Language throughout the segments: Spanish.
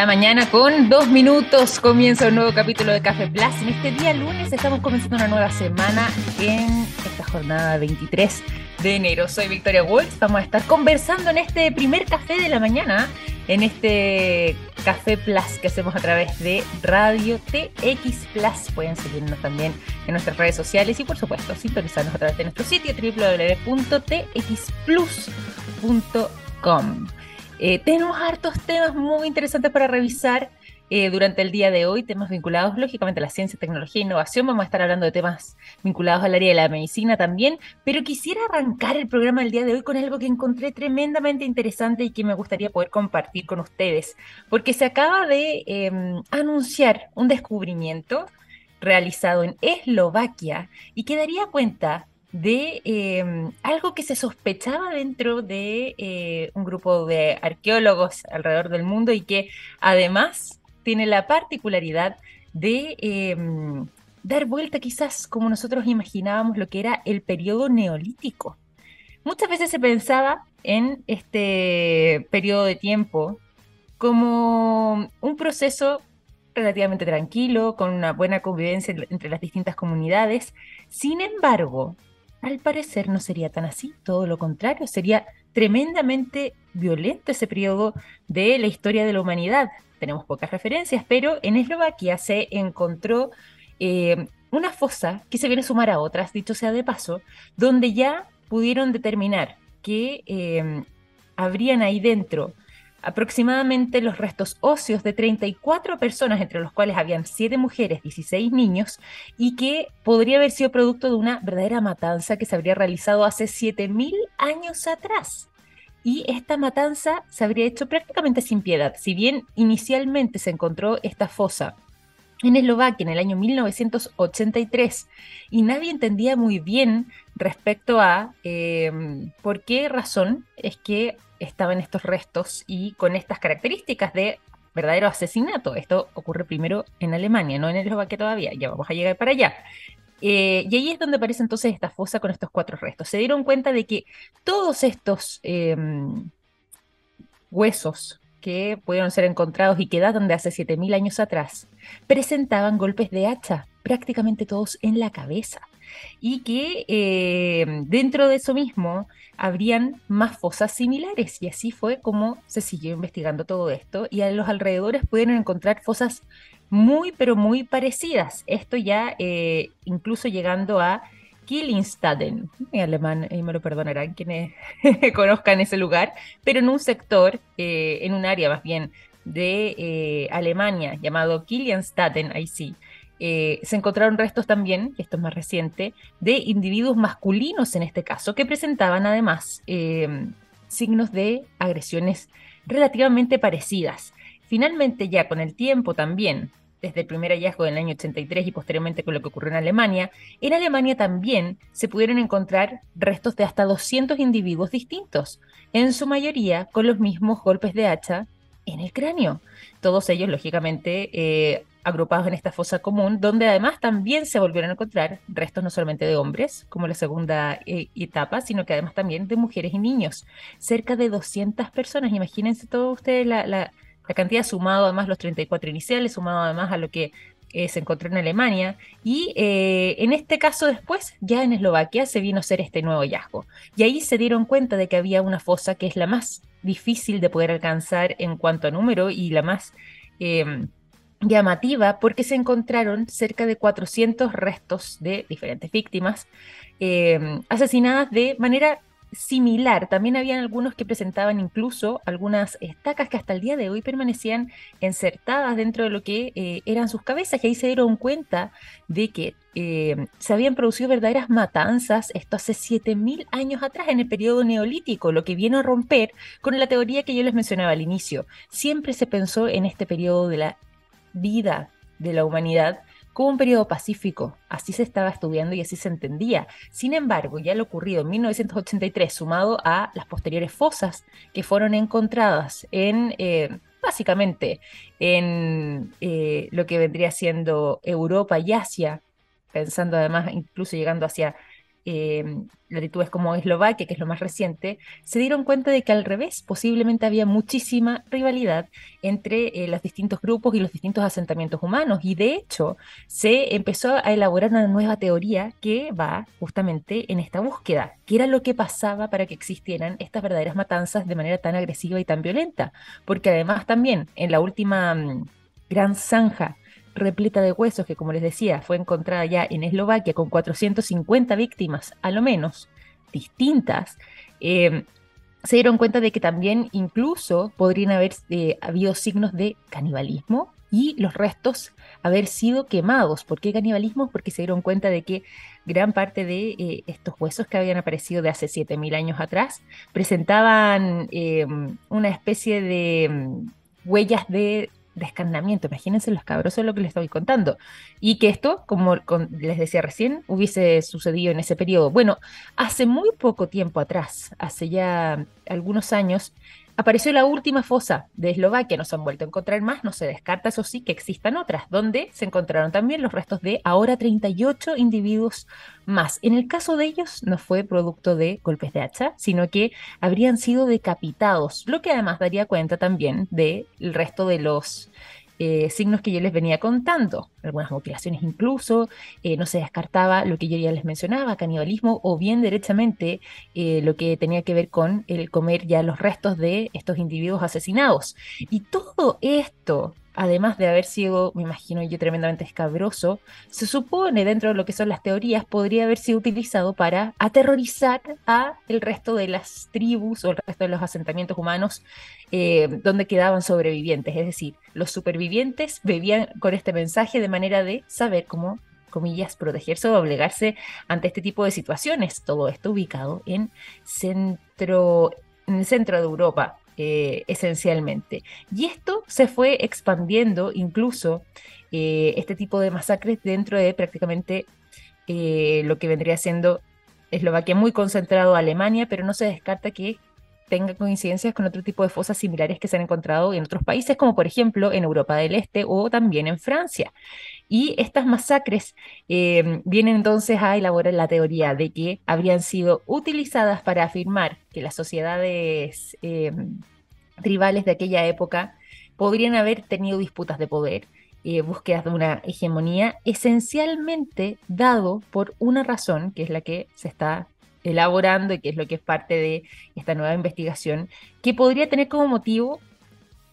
la mañana con dos minutos comienza un nuevo capítulo de Café Plus. En este día lunes estamos comenzando una nueva semana en esta jornada 23 de enero. Soy Victoria Wolf. Vamos a estar conversando en este primer café de la mañana, en este Café Plus que hacemos a través de Radio TX Plus. Pueden seguirnos también en nuestras redes sociales y, por supuesto, sintonizarnos a través de nuestro sitio www.txplus.com. Eh, tenemos hartos temas muy interesantes para revisar eh, durante el día de hoy, temas vinculados lógicamente a la ciencia, tecnología e innovación. Vamos a estar hablando de temas vinculados al área de la medicina también, pero quisiera arrancar el programa del día de hoy con algo que encontré tremendamente interesante y que me gustaría poder compartir con ustedes, porque se acaba de em, anunciar un descubrimiento realizado en Eslovaquia y que daría cuenta de em, algo que se sospechaba dentro de eh, un grupo de arqueólogos alrededor del mundo y que además tiene la particularidad de em, dar vuelta quizás como nosotros imaginábamos lo que era el periodo neolítico. Muchas veces se pensaba en este periodo de tiempo como un proceso relativamente tranquilo, con una buena convivencia entre las distintas comunidades. Sin embargo, al parecer no sería tan así, todo lo contrario, sería tremendamente violento ese periodo de la historia de la humanidad. Tenemos pocas referencias, pero en Eslovaquia se encontró eh, una fosa que se viene a sumar a otras, dicho sea de paso, donde ya pudieron determinar que eh, habrían ahí dentro aproximadamente los restos óseos de 34 personas, entre los cuales habían 7 mujeres, 16 niños, y que podría haber sido producto de una verdadera matanza que se habría realizado hace 7.000 años atrás. Y esta matanza se habría hecho prácticamente sin piedad. Si bien inicialmente se encontró esta fosa en Eslovaquia en el año 1983 y nadie entendía muy bien respecto a eh, por qué razón es que estaban estos restos y con estas características de verdadero asesinato. Esto ocurre primero en Alemania, no en Eslovaquia todavía, ya vamos a llegar para allá. Eh, y ahí es donde aparece entonces esta fosa con estos cuatro restos. Se dieron cuenta de que todos estos em, huesos que pudieron ser encontrados y que de hace 7.000 años atrás, presentaban golpes de hacha, prácticamente todos en la cabeza y que eh, dentro de eso mismo habrían más fosas similares. Y así fue como se siguió investigando todo esto y a los alrededores pudieron encontrar fosas muy pero muy parecidas, esto ya eh, incluso llegando a Killingstaden, en alemán, y me lo perdonarán quienes conozcan ese lugar, pero en un sector, eh, en un área más bien de Alemania llamado Killingstaden, ahí sí, eh, se encontraron restos también, esto es más reciente, de individuos masculinos en este caso, que presentaban además em, signos de agresiones relativamente parecidas. Finalmente, ya con el tiempo también, desde el primer hallazgo del año 83 y posteriormente con lo que ocurrió en Alemania, en Alemania también se pudieron encontrar restos de hasta 200 individuos distintos, en su mayoría con los mismos golpes de hacha en el cráneo. Todos ellos, lógicamente, eh, agrupados en esta fosa común, donde además también se volvieron a encontrar restos no solamente de hombres, como la segunda eh, etapa, sino que además también de mujeres y niños. Cerca de 200 personas, imagínense todos ustedes la, la, cantidad sumado además los 34 iniciales, sumado además a lo que eh, se encontró en Alemania, y eh, en este caso después, ya en Eslovaquia, se vino a hacer este nuevo hallazgo. Y ahí se dieron cuenta de que había una fosa que es la más difícil de poder alcanzar en cuanto a número y la más llamativa porque se encontraron cerca de 400 restos de diferentes víctimas asesinadas de manera similar. También habían algunos que presentaban incluso algunas estacas que hasta el día de hoy permanecían insertadas dentro de lo que eh, eran sus cabezas y ahí se dieron cuenta de que em, se habían producido verdaderas matanzas, esto hace 7.000 años atrás, en el periodo neolítico, lo que viene a romper con la teoría que yo les mencionaba al inicio. Siempre se pensó en este periodo de la vida de la humanidad como un periodo pacífico. Así se estaba estudiando y así se entendía. Sin embargo, ya lo ocurrido en 1983, sumado a las posteriores fosas que fueron encontradas en, eh, básicamente, en eh, lo que vendría siendo Europa y Asia, pensando además incluso llegando hacia eh, latitudes como Eslovaquia, que es lo más reciente, se dieron cuenta de que al revés, posiblemente había muchísima rivalidad entre eh, los distintos grupos y los distintos asentamientos humanos. Y de hecho, se empezó a elaborar una nueva teoría que va justamente en esta búsqueda. ¿Qué era lo que pasaba para que existieran estas verdaderas matanzas de manera tan agresiva y tan violenta? Porque además también en la última mm, gran zanja repleta de huesos que, como les decía, fue encontrada ya en Eslovaquia con 450 víctimas, a lo menos, distintas, em, se dieron cuenta de que también incluso podrían haber eh, habido signos de canibalismo y los restos haber sido quemados. ¿Por qué canibalismo? Porque se dieron cuenta de que gran parte de eh, estos huesos que habían aparecido de hace 7.000 años atrás presentaban una especie de em, huellas de descarnamiento. Imagínense los cabrosos lo que les estoy contando. Y que esto, como les decía recién, hubiese sucedido en ese periodo. Bueno, hace muy poco tiempo atrás, hace ya algunos años, Apareció la última fosa de Eslovaquia, no se han vuelto a encontrar más, no se descarta, eso sí, que existan otras, donde se encontraron también los restos de ahora 38 individuos más. En el caso de ellos no fue producto de golpes de hacha, sino que habrían sido decapitados, lo que además daría cuenta también del resto de los eh, signos que yo les venía contando, algunas mutilaciones incluso, eh, no se descartaba lo que yo ya les mencionaba, canibalismo o bien derechamente eh, lo que tenía que ver con el comer ya los restos de estos individuos asesinados. Y todo esto además de haber sido, me imagino yo, tremendamente escabroso, se supone dentro de lo que son las teorías podría haber sido utilizado para aterrorizar a el resto de las tribus o el resto de los asentamientos humanos eh, donde quedaban sobrevivientes. Es decir, los supervivientes bebían con este mensaje de manera de saber cómo comillas, protegerse o obligarse ante este tipo de situaciones. Todo esto ubicado en centro, en el centro de Europa. Eh, esencialmente. Y esto se fue expandiendo incluso eh, este tipo de masacres dentro de prácticamente eh, lo que vendría siendo Eslovaquia, muy concentrado Alemania, pero no se descarta que tenga coincidencias con otro tipo de fosas similares que se han encontrado en otros países, como por ejemplo en Europa del Este o también en Francia. Y estas masacres vienen entonces a elaborar la teoría de que habrían sido utilizadas para afirmar que las sociedades tribales de aquella época podrían haber tenido disputas de poder, eh, búsquedas de una hegemonía, esencialmente dado por una razón, que es la que se está elaborando y que es lo que es parte de esta nueva investigación, que podría tener como motivo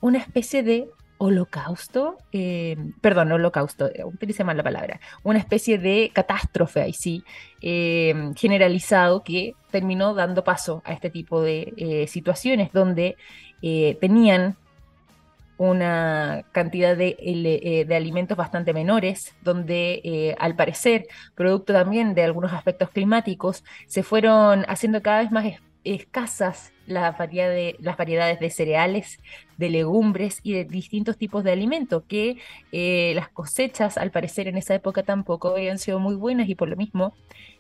una especie de holocausto, eh, perdón, holocausto, eh, utilicé mal la palabra, una especie de catástrofe ahí sí, generalizado que terminó dando paso a este tipo de situaciones donde eh, tenían una cantidad de, eh, alimentos bastante menores, donde eh, al parecer, producto también de algunos aspectos climáticos, se fueron haciendo cada vez más escasas las, variedades, las variedades de cereales, de legumbres y de distintos tipos de alimentos, que las cosechas al parecer en esa época tampoco habían sido muy buenas y por lo mismo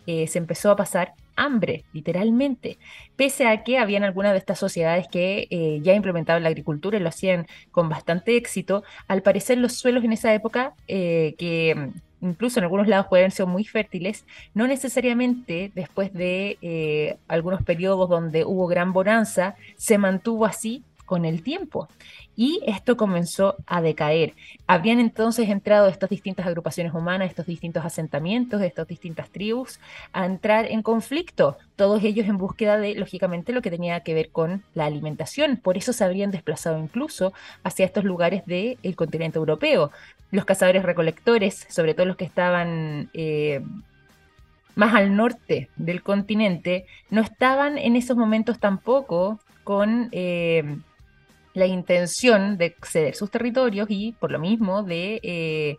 se empezó a pasar hambre, literalmente, pese a que habían algunas de estas sociedades que eh, ya implementaban la agricultura y lo hacían con bastante éxito, al parecer los suelos en esa época, eh, que incluso en algunos lados pueden ser muy fértiles, no necesariamente después de eh, algunos periodos donde hubo gran bonanza, se mantuvo así con el tiempo y esto comenzó a decaer. Habrían entonces entrado estas distintas agrupaciones humanas, estos distintos asentamientos, estas distintas tribus, a entrar en conflicto, todos ellos en búsqueda de, lógicamente, lo que tenía que ver con la alimentación. Por eso se habrían desplazado incluso hacia estos lugares del continente europeo. Los cazadores recolectores, sobre todo los que estaban... Eh, más al norte del continente, no estaban en esos momentos tampoco con eh, la intención de ceder sus territorios y por lo mismo de eh,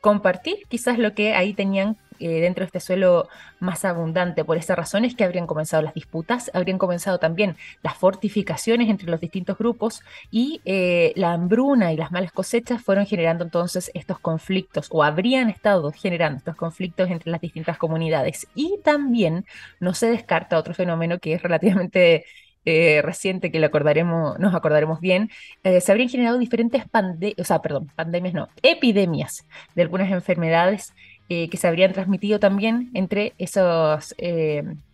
compartir quizás lo que ahí tenían eh, dentro de este suelo más abundante. Por esa razón es que habrían comenzado las disputas, habrían comenzado también las fortificaciones entre los distintos grupos y eh, la hambruna y las malas cosechas fueron generando entonces estos conflictos o habrían estado generando estos conflictos entre las distintas comunidades. Y también no se descarta otro fenómeno que es relativamente eh, reciente que le acordaremos, nos acordaremos bien, eh, se habrían generado diferentes pandemias, o sea, perdón, pandemias no, epidemias de algunas enfermedades eh, que se habrían transmitido también entre esos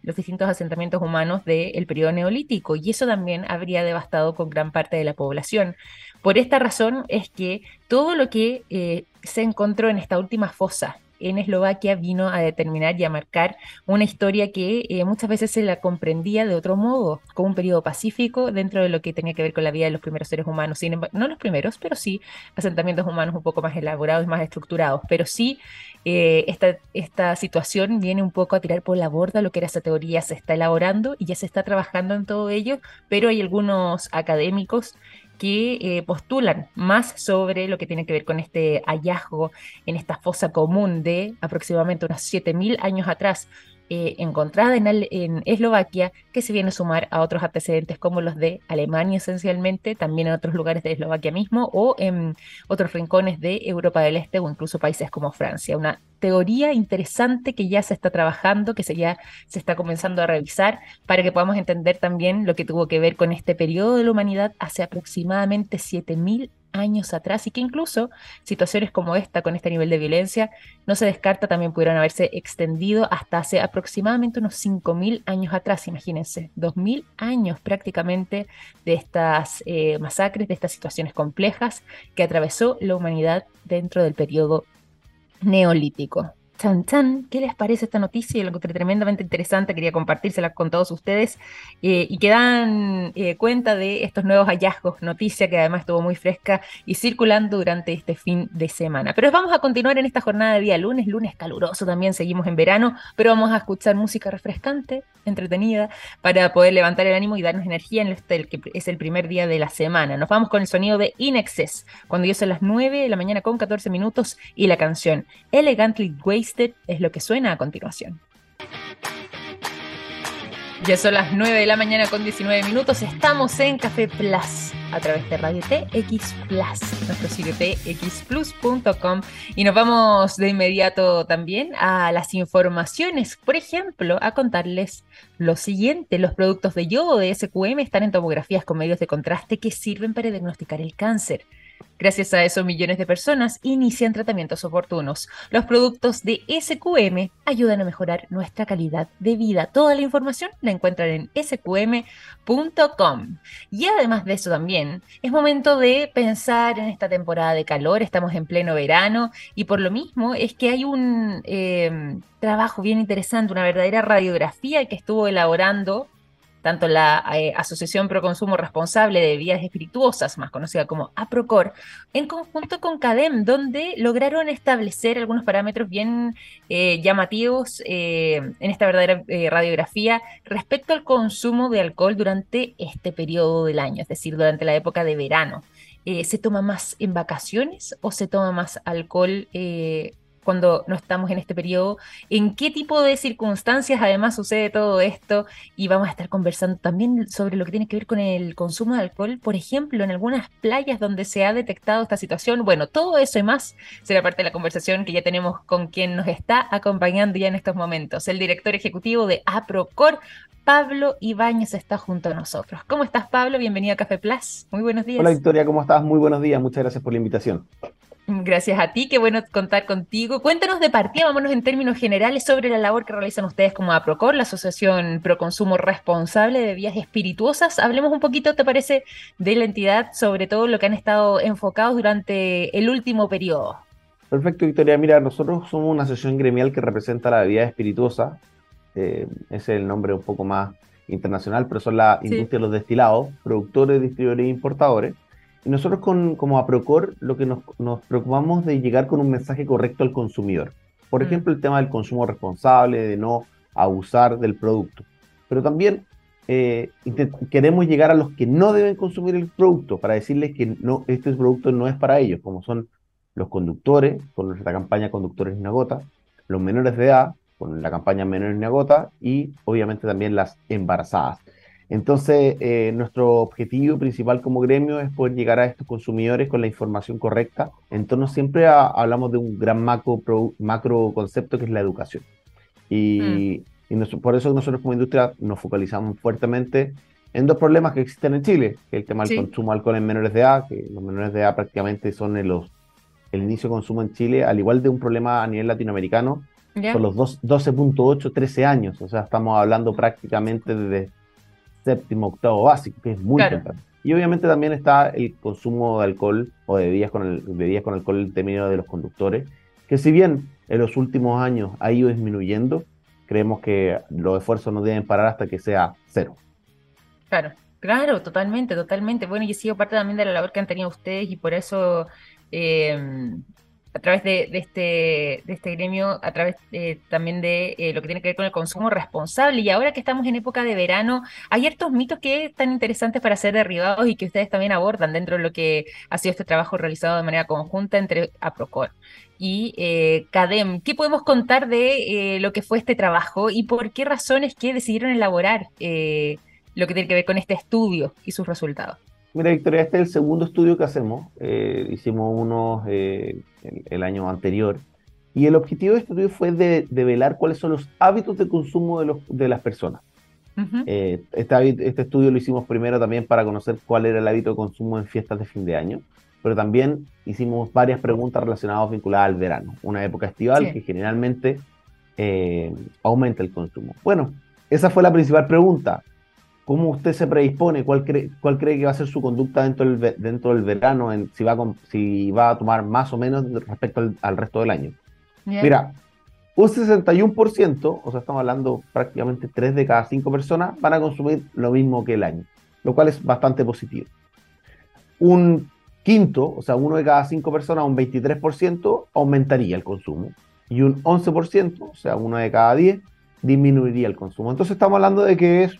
los distintos asentamientos humanos del periodo neolítico y eso también habría devastado con gran parte de la población. Por esta razón es que todo lo que se encontró en esta última fosa en Eslovaquia vino a determinar y a marcar una historia que eh, muchas veces se la comprendía de otro modo, como un periodo pacífico dentro de lo que tenía que ver con la vida de los primeros seres humanos. no los primeros, pero sí asentamientos humanos un poco más elaborados y más estructurados. Pero sí, eh, esta, esta situación viene un poco a tirar por la borda lo que era esa teoría, se está elaborando y ya se está trabajando en todo ello, pero hay algunos académicos que eh, postulan más sobre lo que tiene que ver con este hallazgo en esta fosa común de aproximadamente unos 7.000 años atrás, eh, encontrada en, en, Eslovaquia, que se viene a sumar a otros antecedentes como los de Alemania esencialmente, también en otros lugares de Eslovaquia mismo o en otros rincones de Europa del Este o incluso países como Francia. Una teoría interesante que ya se está trabajando, que se ya se está comenzando a revisar para que podamos entender también lo que tuvo que ver con este periodo de la humanidad hace aproximadamente 7.000 años atrás y que incluso situaciones como esta, con este nivel de violencia, no se descarta también pudieron haberse extendido hasta hace aproximadamente unos 5.000 años atrás, imagínense, 2.000 años prácticamente de estas eh, masacres, de estas situaciones complejas que atravesó la humanidad dentro del periodo neolítico. Chan, chan, ¿qué les parece esta noticia? Lo encontré tremendamente interesante, quería compartírsela con todos ustedes eh, y que dan eh, cuenta de estos nuevos hallazgos, noticia que además estuvo muy fresca y circulando durante este fin de semana. Pero vamos a continuar en esta jornada de día lunes, lunes caluroso también, seguimos en verano, pero vamos a escuchar música refrescante, entretenida, para poder levantar el ánimo y darnos energía en este, el que es el primer día de la semana. Nos vamos con el sonido de Inexcess, cuando ya son las 9 de la mañana con 14 minutos y la canción Elegantly Es lo que suena a continuación. Ya son las 9 de la mañana con 19 minutos. Estamos en Café Plus a través de Radio TX Plus, nuestro sitio txplus.com. Y nos vamos de inmediato también a las informaciones. Por ejemplo, a contarles lo siguiente: los productos de yodo de SQM están en tomografías con medios de contraste que sirven para diagnosticar el cáncer. Gracias a eso, millones de personas inician tratamientos oportunos. Los productos de SQM ayudan a mejorar nuestra calidad de vida. Toda la información la encuentran en sqm.com. Y además de eso también, es momento de pensar en esta temporada de calor. Estamos en pleno verano y por lo mismo es que hay un eh, trabajo bien interesante, una verdadera radiografía que estuvo elaborando tanto la eh, Asociación Pro Consumo Responsable de Bebidas Espirituosas, más conocida como APROCOR, en conjunto con CADEM, donde lograron establecer algunos parámetros bien eh, llamativos eh, en esta verdadera radiografía respecto al consumo de alcohol durante este periodo del año, es decir, durante la época de verano. ¿Se toma más en vacaciones o se toma más alcohol cuando no estamos en este periodo, en qué tipo de circunstancias además sucede todo esto y vamos a estar conversando también sobre lo que tiene que ver con el consumo de alcohol, por ejemplo, en algunas playas donde se ha detectado esta situación. Bueno, todo eso y más será parte de la conversación que ya tenemos con quien nos está acompañando ya en estos momentos, el director ejecutivo de APROCOR, Pablo Ibáñez está junto a nosotros. ¿Cómo estás, Pablo? Bienvenido a Café Plus. Muy buenos días. Hola, Victoria, ¿cómo estás? Muy buenos días. Muchas gracias por la invitación. Gracias a ti, qué bueno contar contigo. Cuéntanos de partida, vámonos en términos generales sobre la labor que realizan ustedes como APROCOR, la Asociación Pro Consumo Responsable de Bebidas Espirituosas. Hablemos un poquito, ¿te parece, de la entidad, sobre todo lo que han estado enfocados durante el último periodo? Perfecto, Victoria. Mira, nosotros somos una asociación gremial que representa la bebida espirituosa. Eh, ese es el nombre un poco más internacional, pero son la industria de los destilados, productores, distribuidores e importadores. Nosotros con, como APROCOR lo que nos, nos, preocupamos de llegar con un mensaje correcto al consumidor. Por mm. ejemplo, el tema del consumo responsable, de no abusar del producto. Pero también eh, queremos llegar a los que no deben consumir el producto para decirles que no, este producto no es para ellos, como son los conductores, con nuestra campaña Conductores en gota, los menores de edad, con la campaña Menores en gota, y obviamente también las embarazadas. Entonces, eh, nuestro objetivo principal como gremio es poder llegar a estos consumidores con la información correcta. Entonces, siempre hablamos de un gran macro, macro concepto que es la educación. Y, mm. por eso nosotros como industria nos focalizamos fuertemente en dos problemas que existen en Chile, que es el tema del consumo de alcohol en menores de edad, que los menores de edad prácticamente son los el inicio de consumo en Chile, al igual de un problema a nivel latinoamericano, por los 12.8, 13 años. O sea, estamos hablando prácticamente desde séptimo, octavo básico, que es muy temprano. Y obviamente también está el consumo de alcohol o de bebidas con, el, bebidas con alcohol en términos de los conductores, que si bien en los últimos años ha ido disminuyendo, creemos que los esfuerzos no deben parar hasta que sea cero. Claro, claro, totalmente, totalmente. Bueno, y he sido parte también de la labor que han tenido ustedes y por eso eh, a través de, este, de este gremio, a través eh, también de eh, lo que tiene que ver con el consumo responsable. Y ahora que estamos en época de verano, hay ciertos mitos que están interesantes para ser derribados y que ustedes también abordan dentro de lo que ha sido este trabajo realizado de manera conjunta entre APROCOR y eh, CADEM. ¿Qué podemos contar de lo que fue este trabajo y por qué razones que decidieron elaborar lo que tiene que ver con este estudio y sus resultados? Mira, Victoria, este es el segundo estudio que hacemos. Eh, hicimos uno eh, el, año anterior. Y el objetivo de este estudio fue de, velar cuáles son los hábitos de consumo de, los, de las personas. Eh, este, este, estudio lo hicimos primero también para conocer cuál era el hábito de consumo en fiestas de fin de año, pero también hicimos varias preguntas relacionadas vinculadas al verano, una época estival que generalmente aumenta el consumo. Bueno, esa fue la principal pregunta. ¿Cómo usted se predispone? ¿Cuál cree, cuál cree que va a ser su conducta dentro del, dentro del verano? En, si, va a, si va a tomar más o menos respecto al, resto del año. Mira, un 61%, o sea, estamos hablando prácticamente 3 de cada 5 personas, van a consumir lo mismo que el año, lo cual es bastante positivo. Un quinto, o sea, uno de cada 5 personas, un 23%, aumentaría el consumo. Y un 11%, o sea, uno de cada 10, disminuiría el consumo. Entonces estamos hablando de que es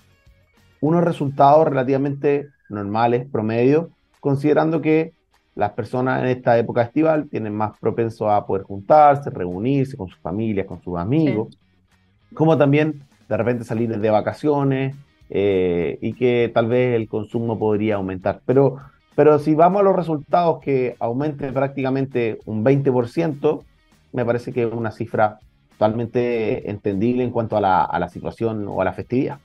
unos resultados relativamente normales, promedio, considerando que las personas en esta época estival tienen más propenso a poder juntarse, reunirse con sus familias, con sus amigos, como también de repente salir de vacaciones eh, y que tal vez el consumo podría aumentar. Pero, pero si vamos a los resultados que aumente prácticamente un 20%, me parece que es una cifra totalmente entendible en cuanto a la, a la situación o a la festividad.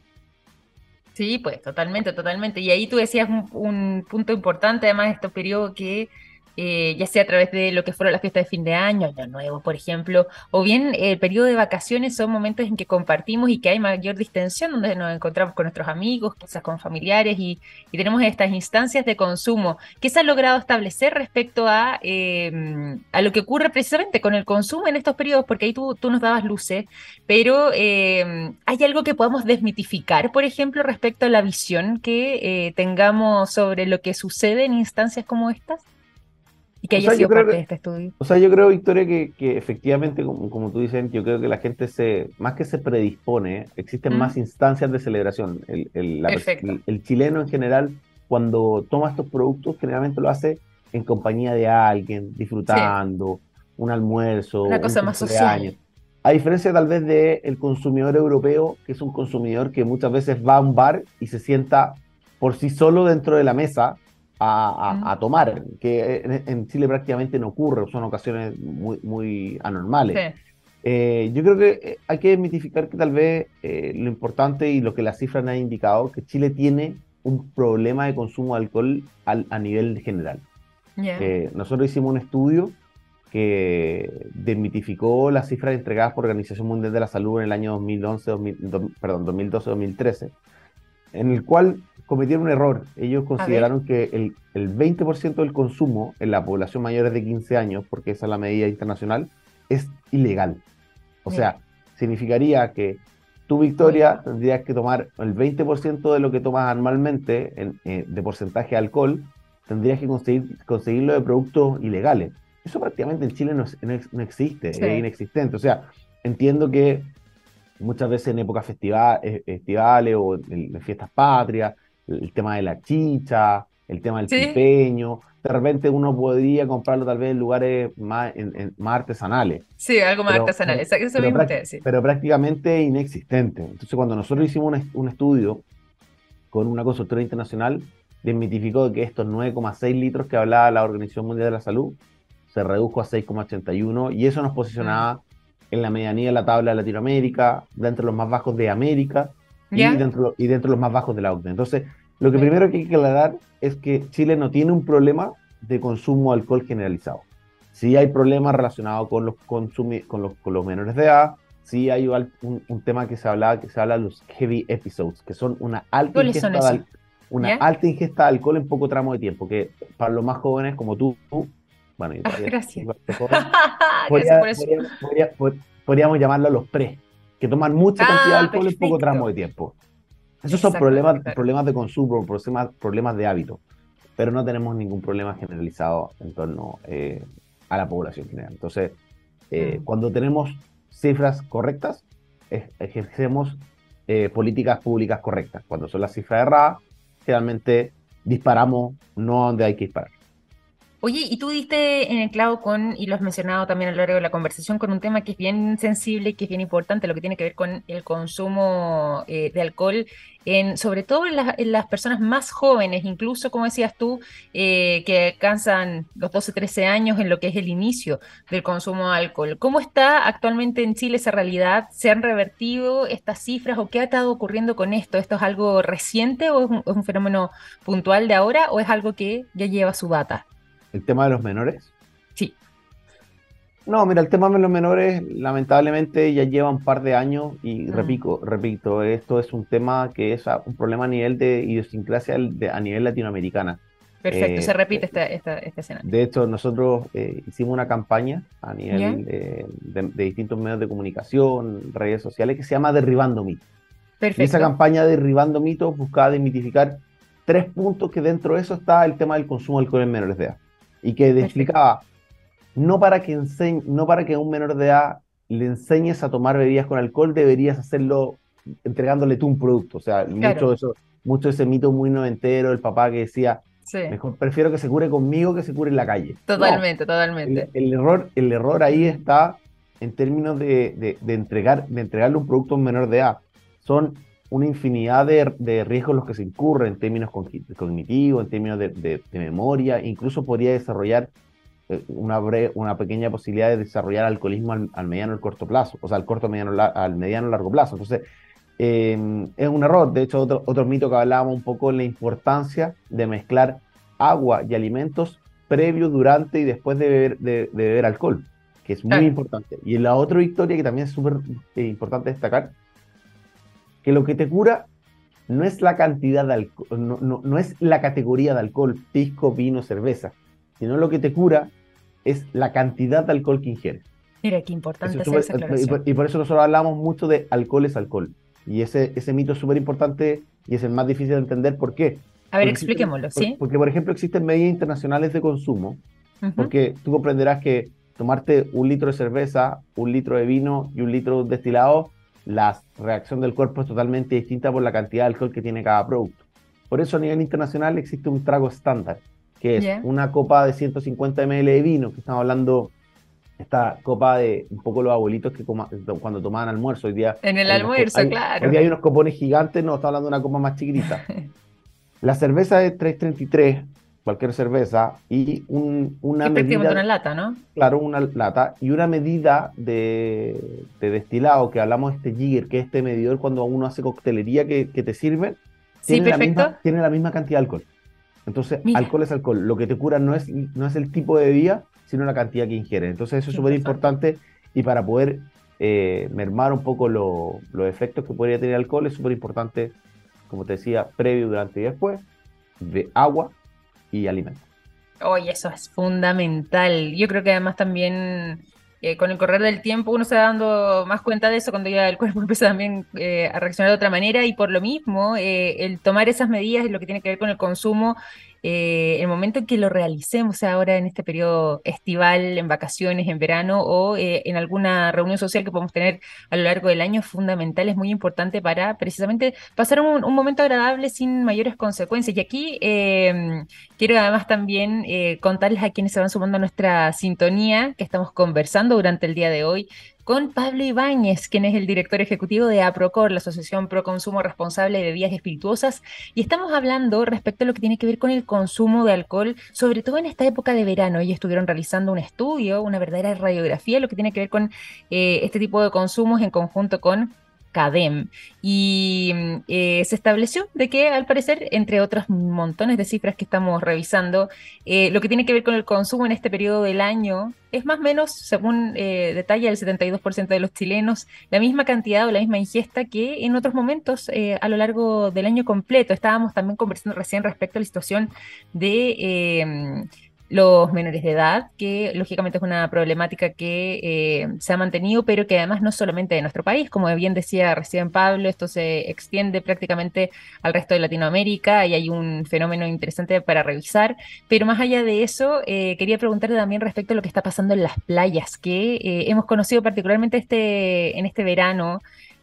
Sí, pues totalmente, totalmente. Y ahí tú decías un, punto importante, además, de este periodo que eh, ya sea a través de lo que fueron las fiestas de fin de año, año nuevo, por ejemplo, o bien el periodo de vacaciones son momentos en que compartimos y que hay mayor distensión, donde nos encontramos con nuestros amigos, quizás con familiares y, tenemos estas instancias de consumo. ¿Qué se ha logrado establecer respecto a, em, a lo que ocurre precisamente con el consumo en estos periodos? Porque ahí tú, tú nos dabas luces, pero em, ¿hay algo que podamos desmitificar, por ejemplo, respecto a la visión que eh, tengamos sobre lo que sucede en instancias como estas? Y que haya sido parte de este estudio. O sea, yo creo, Victoria, que, que efectivamente, como, como, tú dices, yo creo que la gente se, más que se predispone, existen más instancias de celebración. El, el, el, chileno en general, cuando toma estos productos, generalmente lo hace en compañía de alguien, disfrutando, un almuerzo, una cosa más social. A diferencia tal vez del el consumidor europeo, que es un consumidor que muchas veces va a un bar y se sienta por sí solo dentro de la mesa a, tomar, que en, Chile prácticamente no ocurre, son ocasiones muy, muy anormales. Eh, yo creo que eh, hay que mitificar que tal vez eh, lo importante y lo que las cifras han indicado, que Chile tiene un problema de consumo de alcohol a nivel general. nosotros hicimos un estudio que desmitificó las cifras entregadas por Organización Mundial de la Salud en el año 2011, perdón, 2012-2013, en el cual cometieron un error. Ellos consideraron que el, el 20% del consumo en la población mayor de 15 años, porque esa es la medida internacional, es ilegal. O sea, significaría que tu Victoria, tendrías que tomar el 20% de lo que tomas anualmente en, eh, de porcentaje de alcohol, tendrías que conseguir, conseguirlo de productos ilegales. Eso prácticamente en Chile no, no, existe, es inexistente. O sea, entiendo que muchas veces en épocas eh, festivales o en fiestas patrias el tema de la chicha, el tema del pipeño. De repente uno podría comprarlo tal vez en lugares más, más artesanales. Sí, algo más artesanal, eso pero, pero prácticamente inexistente. Entonces cuando nosotros hicimos un, estudio con una consultora internacional, desmitificó que estos 9,6 litros que hablaba la Organización Mundial de la Salud se redujo a 6,81 y eso nos posicionaba mm. en la medianía de la tabla de Latinoamérica, dentro de los más bajos de América y dentro, y dentro de los más bajos de la OCDE. Entonces, lo que primero que hay que aclarar es que Chile no tiene un problema de consumo de alcohol generalizado. Sí hay problemas relacionados con los, con los, con los menores de edad, sí hay un, tema que se habla, que se habla de los heavy episodes, que son una alta ingesta de, una alta ingesta de alcohol en poco tramo de tiempo, que para los más jóvenes como tú, bueno, ah, gracias. podríamos llamarlo los pre, que toman mucha cantidad de ah, alcohol en poco tramo de tiempo. Esos son problemas, problemas de consumo, problemas, problemas de hábito, pero no tenemos ningún problema generalizado en torno eh, a la población general. Entonces, eh, mm. cuando tenemos cifras correctas, ejercemos eh, políticas públicas correctas. Cuando son las cifras erradas, realmente disparamos no donde hay que disparar. Oye, y tú diste en el clavo con, y lo has mencionado también a lo largo de la conversación, con un tema que es bien sensible y que es bien importante, lo que tiene que ver con el consumo eh, de alcohol, en, sobre todo en, las personas más jóvenes, incluso, como decías tú, eh, que alcanzan los 12, 13 años en lo que es el inicio del consumo de alcohol. ¿Cómo está actualmente en Chile esa realidad? ¿Se han revertido estas cifras o qué ha estado ocurriendo con esto? ¿Esto es algo reciente o es un fenómeno puntual de ahora o es algo que ya lleva su data? ¿El tema de los menores? Sí. No, mira, el tema de los menores lamentablemente ya lleva un par de años y repito, repito, esto es un tema que es un problema a nivel de idiosincrasia a nivel latinoamericana. Perfecto, se eh, repite esta, esta, escena. De hecho, nosotros eh, hicimos una campaña a nivel de, distintos medios de comunicación, redes sociales, que se llama Derribando Mitos. Perfecto. Y esa campaña Derribando Mitos buscaba desmitificar tres puntos que dentro de eso está el tema del consumo de alcohol en menores de edad y que explicaba, no para, que enseñe, no para que a un menor de edad le enseñes a tomar bebidas con alcohol, deberías hacerlo entregándole tú un producto. O sea, mucho, de eso, mucho ese mito muy noventero, el papá que decía, mejor prefiero que se cure conmigo que se cure en la calle. Totalmente, totalmente. El, error, el error ahí está en términos de, de, entregar, de entregarle un producto a un menor de edad. Son una infinidad de, riesgos los que se incurren en términos cognitivos, en términos de, memoria, incluso podría desarrollar eh, una, una pequeña posibilidad de desarrollar alcoholismo al, mediano y corto plazo, o sea, al corto mediano al mediano largo plazo. Entonces, em, es un error. De hecho, otro, otro mito que hablábamos un poco en la importancia de mezclar agua y alimentos previo, durante y después de beber, de, beber alcohol, que es muy importante. Y la otra historia que también es súper eh, importante destacar que lo que te cura no es la cantidad de alcohol, no, es la categoría de alcohol, pisco, vino, cerveza, sino lo que te cura es la cantidad de alcohol que ingieres. Mira, qué importante es esa y, por, eso nosotros hablamos mucho de alcohol es alcohol. Y ese, ese mito es súper importante y es el más difícil de entender. ¿Por qué? A ver, expliquémoslo, ¿sí? Porque, por ejemplo, existen medidas internacionales de consumo, porque tú comprenderás que tomarte un litro de cerveza, un litro de vino y un litro de destilado la reacción del cuerpo es totalmente distinta por la cantidad de alcohol que tiene cada producto. Por eso a nivel internacional existe un trago estándar, que es una copa de 150 ml de vino, que estamos hablando, esta copa de un poco los abuelitos que cuando tomaban almuerzo. Hoy día, en el almuerzo, claro. Hoy día hay unos copones gigantes, no, está hablando de una copa más chiquitita. la cerveza de 333 cualquier cerveza y un, una medida... una lata, ¿no? Claro, una lata y una medida de, destilado, que hablamos de este jigger, que es este medidor cuando uno hace coctelería que, te sirve, sí, tiene, La misma, tiene la misma cantidad de alcohol. Entonces, alcohol es alcohol. Lo que te cura no es, no es el tipo de bebida, sino la cantidad que ingieres. Entonces, eso es súper importante y para poder eh, mermar un poco los efectos que podría tener el alcohol, es súper importante, como te decía, previo, durante y después, de agua, y alimentos. Oye, eso es fundamental. Yo creo que además también eh, con el correr del tiempo uno se va dando más cuenta de eso cuando ya el cuerpo empieza también eh, a reaccionar de otra manera y por lo mismo eh, el tomar esas medidas en lo que tiene que ver con el consumo eh, el momento en que lo realicemos ahora en este periodo estival, en vacaciones, en verano o eh, en alguna reunión social que podemos tener a lo largo del año es fundamental, es muy importante para precisamente pasar un, momento agradable sin mayores consecuencias. Y aquí em, quiero además también eh, contarles a quienes se van sumando a nuestra sintonía que estamos conversando durante el día de hoy con Pablo Ibáñez, quien es el director ejecutivo de APROCOR, la Asociación Pro Consumo Responsable de Bebidas Espirituosas, y estamos hablando respecto a lo que tiene que ver con el consumo de alcohol, sobre todo en esta época de verano. Ellos estuvieron realizando un estudio, una verdadera radiografía, lo que tiene que ver con eh, este tipo de consumos en conjunto con CADEM. Y eh, se estableció de que, al parecer, entre otros montones de cifras que estamos revisando, eh, lo que tiene que ver con el consumo en este periodo del año es más o menos, según eh, detalla el 72% de los chilenos, la misma cantidad o la misma ingesta que en otros momentos a lo largo del año completo. Estábamos también conversando recién respecto a la situación de los menores de edad, que lógicamente es una problemática que eh, se ha mantenido, pero que además no solamente de nuestro país, como bien decía recién Pablo, esto se extiende prácticamente al resto de Latinoamérica y hay un fenómeno interesante para revisar, pero más allá de eso, eh, quería preguntarte también respecto a lo que está pasando en las playas, que eh, hemos conocido particularmente este, en este verano.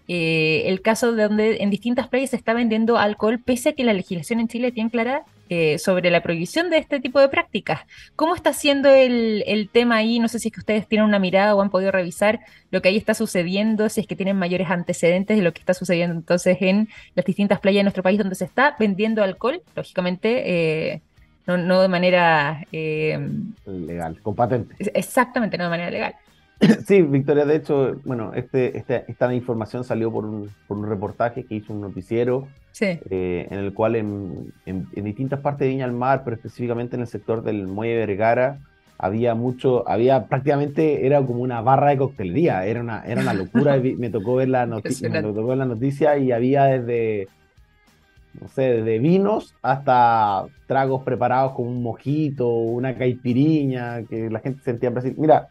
el caso de donde en distintas playas se está vendiendo alcohol, pese a que la legislación en Chile tiene clara eh, sobre la prohibición de este tipo de prácticas. ¿Cómo está siendo el, tema ahí? No sé si es que ustedes tienen una mirada o han podido revisar lo que ahí está sucediendo, si es que tienen mayores antecedentes de lo que está sucediendo entonces en las distintas playas de nuestro país donde se está vendiendo alcohol, lógicamente. Eh, no, de manera eh, legal, con patente. Exactamente, no de manera legal. Sí, Victoria, de hecho, bueno, este, este, esta información salió por un, por un reportaje que hizo un noticiero eh, en el cual en, distintas partes de Viña del Mar, pero específicamente en el sector del Muelle Vergara, había mucho, había prácticamente, era como una barra de coctelería, era una, era una locura, me tocó ver la noticia, me tocó ver la noticia y había desde, no sé, desde vinos hasta tragos preparados con un mojito, una caipiriña, que la gente sentía en Brasil. Mira,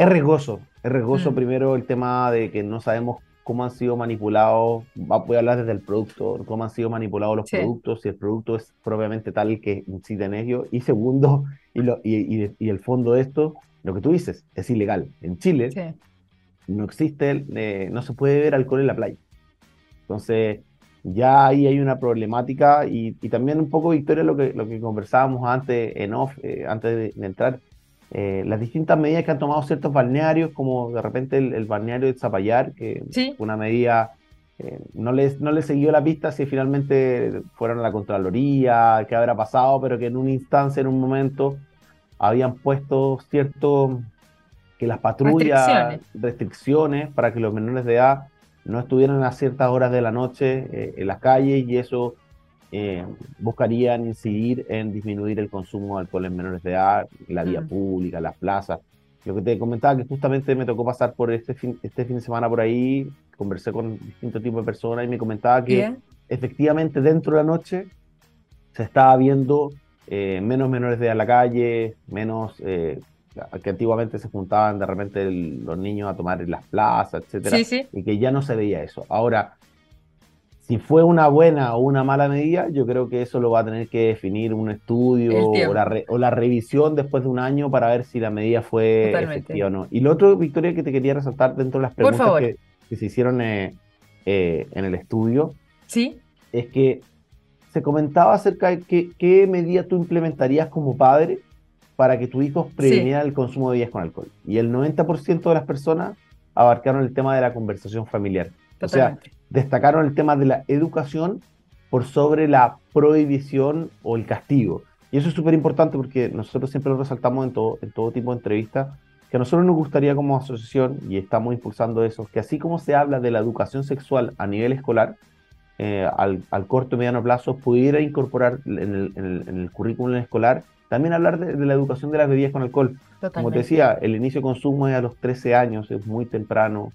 es riesgoso, es riesgoso mm. primero el tema de que no sabemos cómo han sido manipulados, voy a hablar desde el producto, cómo han sido manipulados los productos, si el producto es propiamente tal que incita en ello, y segundo, y, lo, y, y, el fondo de esto, lo que tú dices, es ilegal. En Chile no existe, eh, no se puede ver alcohol en la playa. Entonces, ya ahí hay una problemática y, también un poco, Victoria, lo que, lo que conversábamos antes en off, eh, antes de entrar, eh, las distintas medidas que han tomado ciertos balnearios, como de repente el, balneario de Zapallar, que una medida eh, no, les, no les siguió la pista si finalmente fueron a la Contraloría, qué habrá pasado, pero que en una instancia, en un momento, habían puesto cierto que las patrullas, restricciones. para que los menores de edad no estuvieran a ciertas horas de la noche eh, en las calles y eso eh, buscarían incidir en disminuir el consumo de alcohol en menores de edad, la vía pública, las plazas. Lo que te comentaba que justamente me tocó pasar por este fin, este fin de semana por ahí, conversé con distintos tipos de personas y me comentaba que efectivamente dentro de la noche se estaba viendo eh, menos menores de edad en la calle, menos eh, que antiguamente se juntaban de repente los niños a tomar en las plazas, etcétera, y que ya no se veía eso. Ahora, si fue una buena o una mala medida, yo creo que eso lo va a tener que definir un estudio o la, revisión después de un año para ver si la medida fue efectiva o no. Y lo otro, Victoria, que te quería resaltar dentro de las preguntas que, se hicieron eh, eh, en el estudio, ¿Sí? es que se comentaba acerca de qué medida tú implementarías como padre para que tu hijo previniera el consumo de bebidas con alcohol. Y el 90% de las personas abarcaron el tema de la conversación familiar. O sea, destacaron el tema de la educación por sobre la prohibición o el castigo. Y eso es súper importante porque nosotros siempre lo resaltamos en todo, en todo tipo de entrevistas, que a nosotros nos gustaría como asociación, y estamos impulsando eso, que así como se habla de la educación sexual a nivel escolar, eh, al, corto y mediano plazo, pudiera incorporar en el, currículum escolar también hablar de, la educación de las bebidas con alcohol. Como te decía, el inicio de consumo es a los 13 años, es muy temprano,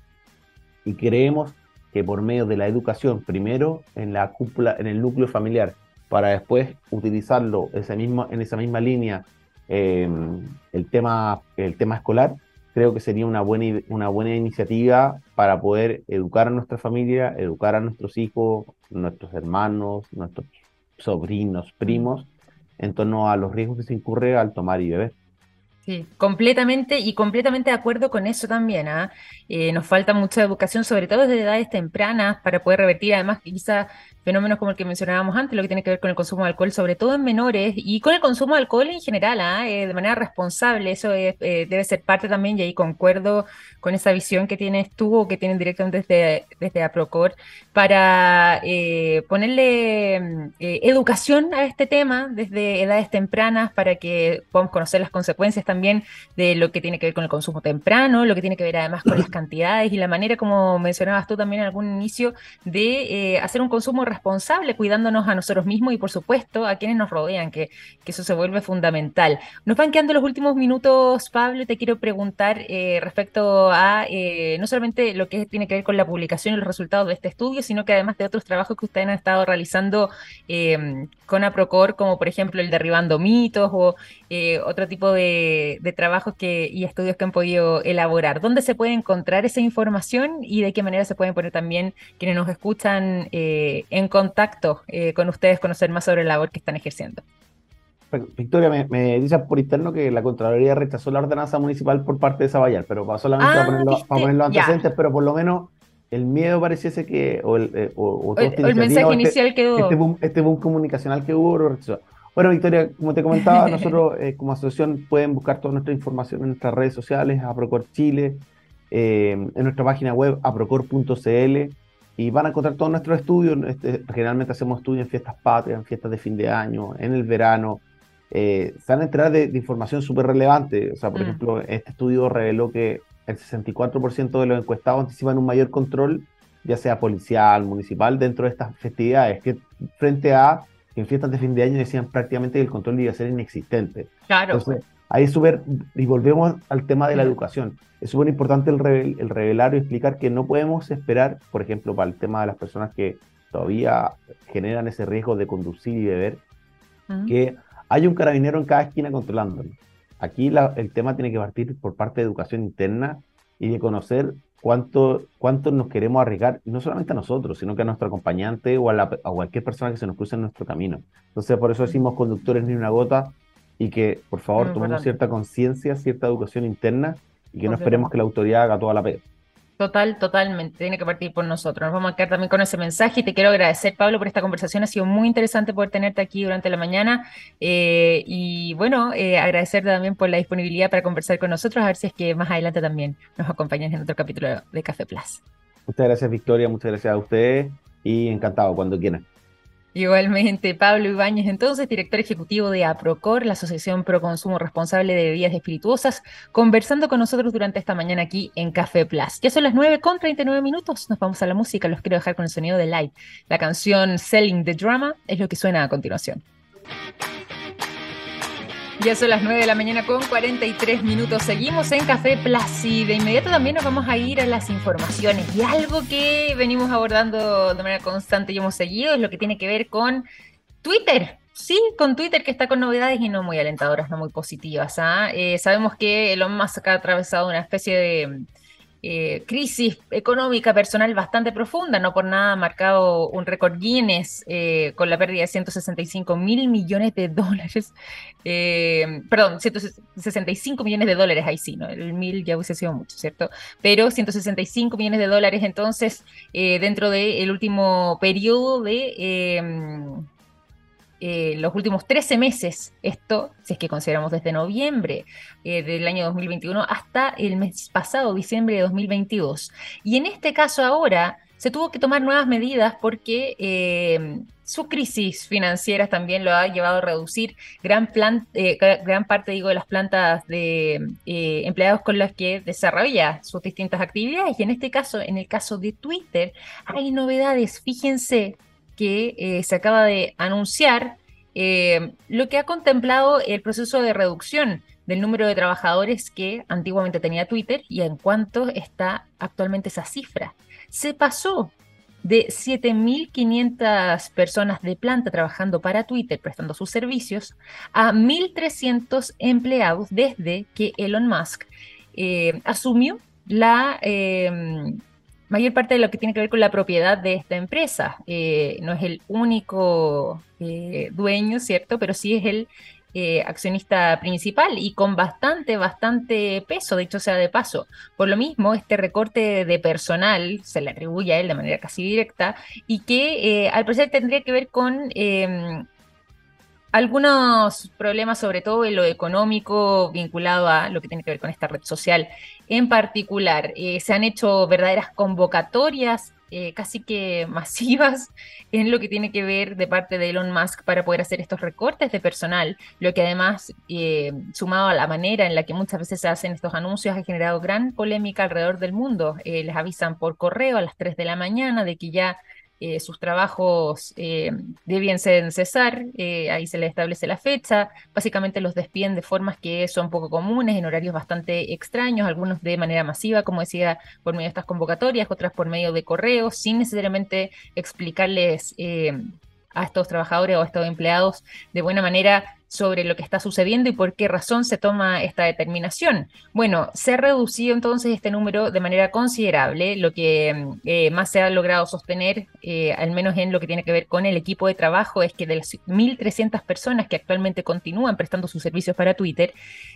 y creemos que por medio de la educación, primero en la cúpula, en el núcleo familiar, para después utilizarlo ese mismo, en esa misma línea em, el, tema, el tema escolar, creo que sería una buena, una buena iniciativa para poder educar a nuestra familia, educar a nuestros hijos, nuestros hermanos, nuestros sobrinos, primos, en torno a los riesgos que se incurre al tomar y beber. Sí, completamente y completamente de acuerdo con eso también. ¿ah? Eh, nos falta mucha educación, sobre todo desde edades tempranas, para poder revertir además quizá fenómenos como el que mencionábamos antes, lo que tiene que ver con el consumo de alcohol, sobre todo en menores, y con el consumo de alcohol en general, ¿ah? eh, de manera responsable. Eso eh, debe ser parte también, y ahí concuerdo con esa visión que tienes tú o que tienen directamente desde, desde APROCOR, para ponerle mm, educación a este tema desde edades tempranas, para que podamos conocer las consecuencias también también de lo que tiene que ver con el consumo temprano, lo que tiene que ver además con las cantidades y la manera, como mencionabas tú también en algún inicio, de eh, hacer un consumo responsable, cuidándonos a nosotros mismos y por supuesto a quienes nos rodean, que, eso se vuelve fundamental. Nos van quedando los últimos minutos, Pablo, te quiero preguntar eh, respecto a eh, no solamente lo que tiene que ver con la publicación y los resultados de este estudio, sino que además de otros trabajos que ustedes han estado realizando con APROCOR, como por ejemplo el Derribando Mitos o otro tipo de, de trabajos que, y estudios que han podido elaborar. ¿Dónde se puede encontrar esa información y de qué manera se pueden poner también quienes nos escuchan eh, en contacto eh, con ustedes, conocer más sobre la labor que están ejerciendo? Victoria, me, me dice por interno que la Contraloría rechazó la ordenanza municipal por parte de Zabayar, pero va solamente ah, para, poner los antecedentes, pero por lo menos el miedo pareciese que, o el, eh, el mensaje este, inicial quedó. Este boom, este boom comunicacional que hubo. Bueno, Victoria, como te comentaba, nosotros eh, como asociación pueden buscar toda nuestra información en nuestras redes sociales, Aprocor Chile, eh, en nuestra página web aprocor.cl y van a encontrar todos nuestros estudios. Este, generalmente hacemos estudios en fiestas patrias, en fiestas de fin de año, en el verano. Eh, se van a enterar de, información súper relevante. O sea, por mm. ejemplo, este estudio reveló que el 64% de los encuestados anticipan un mayor control, ya sea policial, municipal, dentro de estas festividades, que frente a en fiestas de fin de año decían prácticamente que el control iba a ser inexistente. Claro. ahí es súper, y volvemos al tema de la educación. Es súper importante el, el revelar y explicar que no podemos esperar, por ejemplo, para el tema de las personas que todavía generan ese riesgo de conducir y beber, que hay un carabinero en cada esquina controlándolo. Aquí el tema tiene que partir por parte de educación interna y de conocer cuánto, cuánto nos queremos arriesgar, no solamente a nosotros, sino que a nuestro acompañante o a, cualquier persona que se nos cruce en nuestro camino. Entonces, por eso decimos conductores ni una gota y que, por favor, tomemos cierta conciencia, cierta educación interna y que no esperemos que la autoridad haga toda la pega. Total, totalmente. Tiene que partir por nosotros. Nos vamos a quedar también con ese mensaje y te quiero agradecer, Pablo, por esta conversación. Ha sido muy interesante poder tenerte aquí durante la mañana eh, y bueno, eh, agradecerte también por la disponibilidad para conversar con nosotros. A ver si es que más adelante también nos acompañas en otro capítulo de Café Plus. Muchas gracias, Victoria. Muchas gracias a ustedes y encantado cuando quieran. Igualmente, Pablo Ibáñez, entonces, director ejecutivo de APROCOR, la Asociación Pro Consumo Responsable de Bebidas Espirituosas, conversando con nosotros durante esta mañana aquí en Café Plus. Ya son las 9 con 39 minutos, nos vamos a la música, los quiero dejar con el sonido de Light. La canción Selling the Drama es lo que suena a continuación. Ya son las 9 de la mañana con 43 minutos. Seguimos en Café y de inmediato también nos vamos a ir a las informaciones. Y algo que venimos abordando de manera constante y hemos seguido es lo que tiene que ver con Twitter. Sí, con Twitter que está con novedades y no muy alentadoras, no muy positivas. ¿ah? Eh, sabemos que Elon Musk ha atravesado una especie de eh, crisis económica personal bastante profunda, no por nada ha marcado un récord Guinness eh, con la pérdida de 165 mil millones de dólares, eh, perdón, 165 millones de dólares, ahí sí, ¿no? el mil ya hubiese sido mucho, ¿cierto? Pero 165 millones de dólares entonces dentro del último periodo de eh, los últimos 13 meses, esto, si es que consideramos desde noviembre eh, del año 2021 hasta el mes pasado, diciembre de 2022. Y en este caso ahora se tuvo que tomar nuevas medidas porque eh, su crisis financiera también lo ha llevado a reducir gran, plan, gran parte digo, de las plantas de empleados con las que desarrolla sus distintas actividades. Y en este caso, en el caso de Twitter, hay novedades. Fíjense, que eh, se acaba de anunciar eh, lo que ha contemplado el proceso de reducción del número de trabajadores que antiguamente tenía Twitter y en cuánto está actualmente esa cifra. Se pasó de 7.500 personas de planta trabajando para Twitter prestando sus servicios a 1.300 empleados desde que Elon Musk eh, asumió la mayor parte de lo que tiene que ver con la propiedad de esta empresa. Eh, no es el único eh, dueño, ¿cierto? Pero sí es el eh, accionista principal y con bastante, bastante peso, dicho sea de paso. Por lo mismo, este recorte de personal se le atribuye a él de manera casi directa y que al parecer tendría que ver con em, algunos problemas, sobre todo en lo económico, vinculado a lo que tiene que ver con esta red social en particular. Eh, se han hecho verdaderas convocatorias eh, casi que masivas en lo que tiene que ver de parte de Elon Musk para poder hacer estos recortes de personal, lo que además, eh, sumado a la manera en la que muchas veces se hacen estos anuncios, ha generado gran polémica alrededor del mundo. les avisan por correo a las 3 de la mañana de que ya eh, sus trabajos eh, debían cesar, eh, ahí se les establece la fecha, básicamente los despiden de formas que son poco comunes, en horarios bastante extraños, algunos de manera masiva, como decía, por medio de estas convocatorias, otras por medio de correos, sin necesariamente explicarles a estos trabajadores o a estos empleados de buena manera sobre lo que está sucediendo y por qué razón se toma esta determinación. Bueno, se ha reducido entonces este número de manera considerable, lo que eh, más se ha logrado sostener, eh, al menos en lo que tiene que ver con el equipo de trabajo, es que de las 1.300 personas que actualmente continúan prestando sus servicios para Twitter,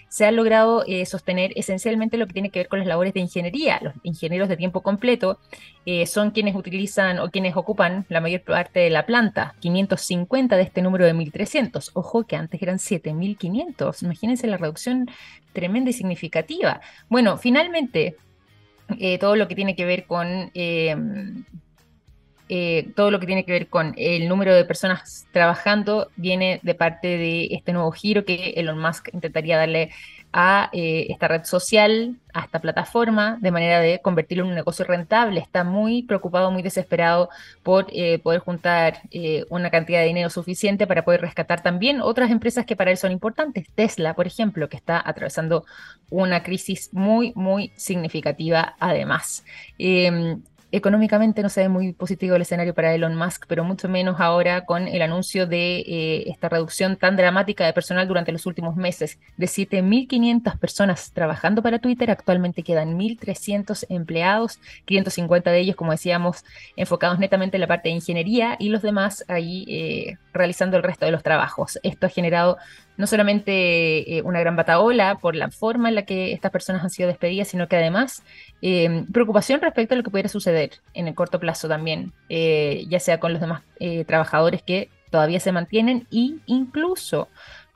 se ha logrado eh, sostener esencialmente lo que tiene que ver con las labores de ingeniería. Los ingenieros de tiempo completo son quienes utilizan o quienes ocupan la mayor parte de la planta, 550 de este número de 1.300. Ojo que antes eran 7.500. Imagínense la reducción tremenda y significativa. Bueno, finalmente, eh, todo lo que tiene que ver con... Em, eh, todo lo que tiene que ver con el número de personas trabajando viene de parte de este nuevo giro que Elon Musk intentaría darle a eh, esta red social, a esta plataforma, de manera de convertirlo en un negocio rentable. Está muy preocupado, muy desesperado por eh, poder juntar una cantidad de dinero suficiente para poder rescatar también otras empresas que para él son importantes. Tesla, por ejemplo, que está atravesando una crisis muy, muy significativa además. Económicamente no se ve muy positivo el escenario para Elon Musk, pero mucho menos ahora con el anuncio de eh, esta reducción tan dramática de personal durante los últimos meses. De 7.500 personas trabajando para Twitter, actualmente quedan 1.300 empleados, 550 de ellos, como decíamos, enfocados netamente en la parte de ingeniería y los demás ahí eh, realizando el resto de los trabajos. Esto ha generado no solamente eh, una gran bataola por la forma en la que estas personas han sido despedidas, sino que además eh, preocupación respecto a lo que pudiera suceder en el corto plazo también, eh, ya sea con los demás trabajadores que todavía se mantienen e incluso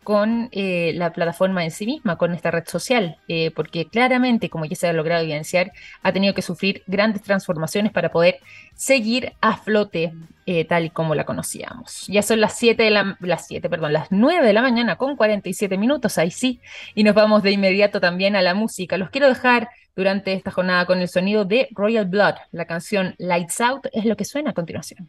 con eh, la plataforma en sí misma, con esta red social, eh, porque claramente, como ya se ha logrado evidenciar, ha tenido que sufrir grandes transformaciones para poder seguir a flote eh, tal y como la conocíamos. Ya son las 7 de la, las 7, perdón, las 9 de la mañana con 47 minutos, ahí sí, y nos vamos de inmediato también a la música. Los quiero dejar durante esta jornada con el sonido de Royal Blood. La canción Lights Out es lo que suena a continuación.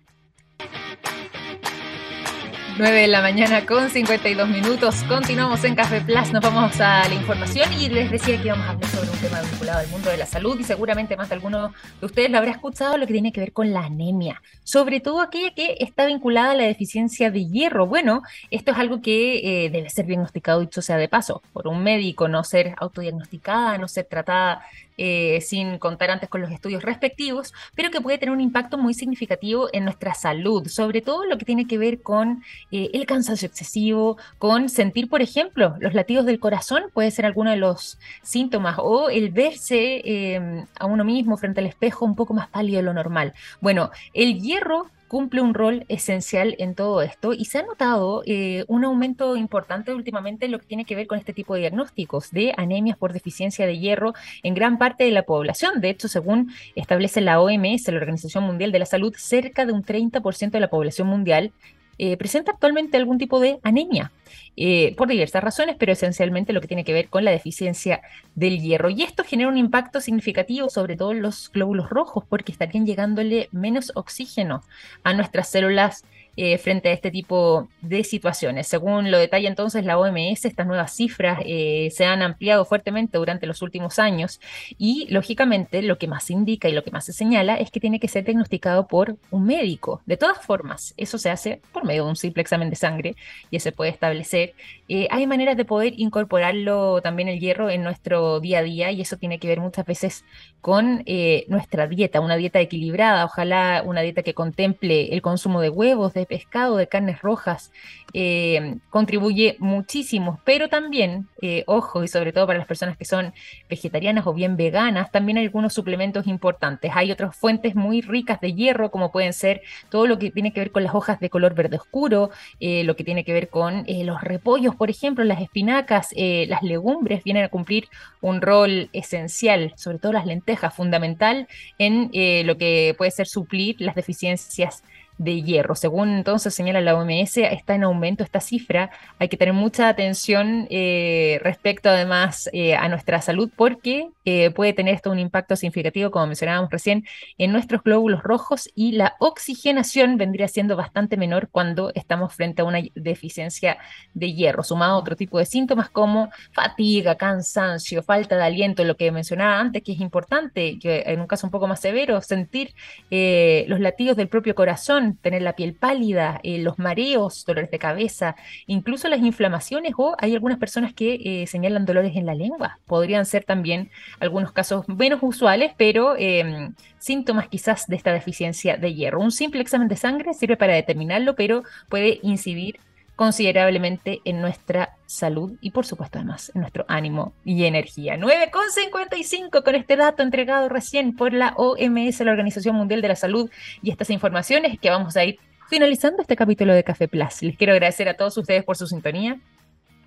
9 de la mañana con 52 minutos. Continuamos en Café Plus. Nos vamos a la información y les decía que íbamos a hablar sobre un tema vinculado al mundo de la salud y seguramente más de alguno de ustedes lo habrá escuchado, lo que tiene que ver con la anemia, sobre todo aquella que está vinculada a la deficiencia de hierro. Bueno, esto es algo que eh, debe ser diagnosticado, dicho sea de paso, por un médico, no ser autodiagnosticada, no ser tratada eh, sin contar antes con los estudios respectivos, pero que puede tener un impacto muy significativo en nuestra salud, sobre todo lo que tiene que ver con eh, el cansancio excesivo, con sentir, por ejemplo, los latidos del corazón, puede ser alguno de los síntomas, o el verse eh, a uno mismo frente al espejo un poco más pálido de lo normal. Bueno, el hierro cumple un rol esencial en todo esto y se ha notado eh, un aumento importante últimamente en lo que tiene que ver con este tipo de diagnósticos de anemias por deficiencia de hierro en gran parte de la población. De hecho, según establece la OMS, la Organización Mundial de la Salud, cerca de un 30% de la población mundial eh, presenta actualmente algún tipo de anemia, eh, por diversas razones, pero esencialmente lo que tiene que ver con la deficiencia del hierro. Y esto genera un impacto significativo sobre todo en los glóbulos rojos, porque estarían llegándole menos oxígeno a nuestras células eh, frente a este tipo de situaciones. Según lo detalla entonces la OMS, estas nuevas cifras eh, se han ampliado fuertemente durante los últimos años y lógicamente lo que más indica y lo que más se señala es que tiene que ser diagnosticado por un médico. De todas formas, eso se hace por medio de un simple examen de sangre y se puede establecer. Eh, hay maneras de poder incorporarlo también el hierro en nuestro día a día y eso tiene que ver muchas veces con nuestra dieta, una dieta equilibrada, ojalá una dieta que contemple el consumo de huevos, de de pescado, de carnes rojas, eh, contribuye muchísimo, pero también, eh, ojo, y sobre todo para las personas que son vegetarianas o bien veganas, también hay algunos suplementos importantes. Hay otras fuentes muy ricas de hierro, como pueden ser todo lo que tiene que ver con las hojas de color verde oscuro, eh, lo que tiene que ver con los repollos, por ejemplo, las espinacas, las legumbres vienen a cumplir un rol esencial, sobre todo las lentejas, fundamental en lo que puede ser suplir las deficiencias de hierro. Según entonces señala la OMS, está en aumento esta cifra. Hay que tener mucha atención eh, respecto además eh, a nuestra salud porque eh, puede tener esto un impacto significativo, como mencionábamos recién, en nuestros glóbulos rojos y la oxigenación vendría siendo bastante menor cuando estamos frente a una deficiencia de hierro, sumado a otro tipo de síntomas como fatiga, cansancio, falta de aliento, lo que mencionaba antes, que es importante, que en un caso un poco más severo, sentir los latidos del propio corazón tener la piel pálida, eh, los mareos, dolores de cabeza, incluso las inflamaciones o hay algunas personas que eh, señalan dolores en la lengua. Podrían ser también algunos casos menos usuales, pero em, síntomas quizás de esta deficiencia de hierro. Un simple examen de sangre sirve para determinarlo, pero puede incidir considerablemente en nuestra salud y por supuesto además en nuestro ánimo y energía. 9,55 con este dato entregado recién por la OMS, la Organización Mundial de la Salud, y estas informaciones que vamos a ir finalizando este capítulo de Café Plus. Les quiero agradecer a todos ustedes por su sintonía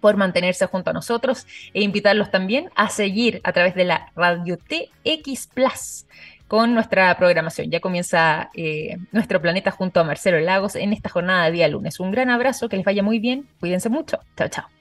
por mantenerse junto a nosotros e invitarlos también a seguir a través de la Radio TX Plus con nuestra programación. Ya comienza eh, nuestro planeta junto a Marcelo Lagos en esta jornada de día lunes. Un gran abrazo, que les vaya muy bien, cuídense mucho. Chao, chao.